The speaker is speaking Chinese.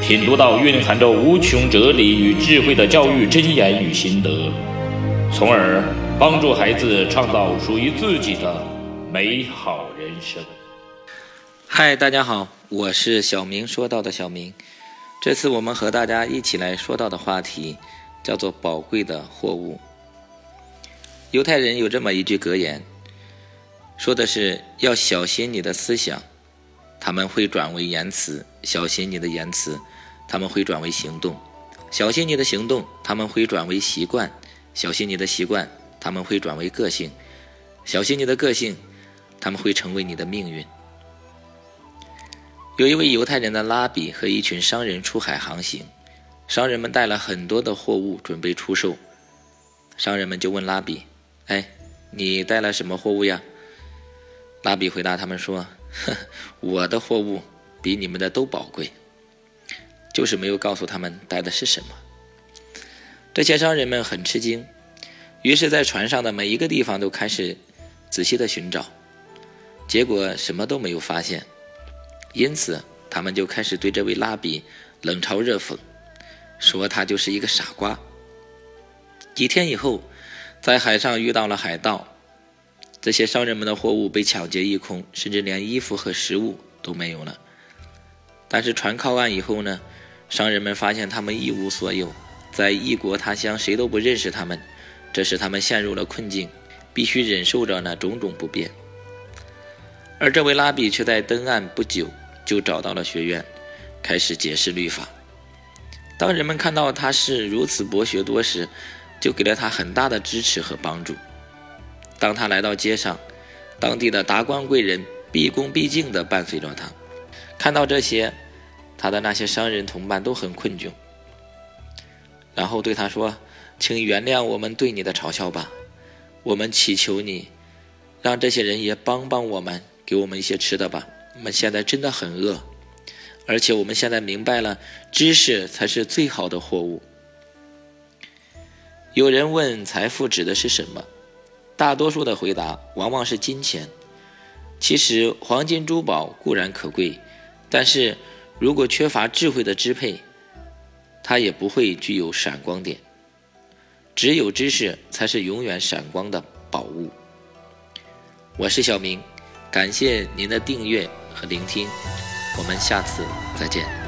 品读到蕴含着无穷哲理与智慧的教育箴言与心得，从而帮助孩子创造属于自己的美好人生。嗨，大家好，我是小明说到的小明。这次我们和大家一起来说到的话题叫做“宝贵的货物”。犹太人有这么一句格言，说的是要小心你的思想。他们会转为言辞，小心你的言辞；他们会转为行动，小心你的行动；他们会转为习惯，小心你的习惯；他们会转为个性，小心你的个性；他们会成为你的命运。有一位犹太人的拉比和一群商人出海航行，商人们带了很多的货物准备出售，商人们就问拉比：“哎，你带了什么货物呀？”拉比回答他们说。呵，我的货物比你们的都宝贵，就是没有告诉他们带的是什么。这些商人们很吃惊，于是，在船上的每一个地方都开始仔细的寻找，结果什么都没有发现。因此，他们就开始对这位拉比冷嘲热讽，说他就是一个傻瓜。几天以后，在海上遇到了海盗。这些商人们的货物被抢劫一空，甚至连衣服和食物都没有了。但是船靠岸以后呢，商人们发现他们一无所有，在异国他乡谁都不认识他们，这使他们陷入了困境，必须忍受着那种种不便。而这位拉比却在登岸不久就找到了学院，开始解释律法。当人们看到他是如此博学多识，就给了他很大的支持和帮助。当他来到街上，当地的达官贵人毕恭毕敬地伴随着他。看到这些，他的那些商人同伴都很困窘，然后对他说：“请原谅我们对你的嘲笑吧，我们祈求你，让这些人也帮帮我们，给我们一些吃的吧。我们现在真的很饿，而且我们现在明白了，知识才是最好的货物。”有人问：“财富指的是什么？”大多数的回答往往是金钱。其实，黄金珠宝固然可贵，但是如果缺乏智慧的支配，它也不会具有闪光点。只有知识才是永远闪光的宝物。我是小明，感谢您的订阅和聆听，我们下次再见。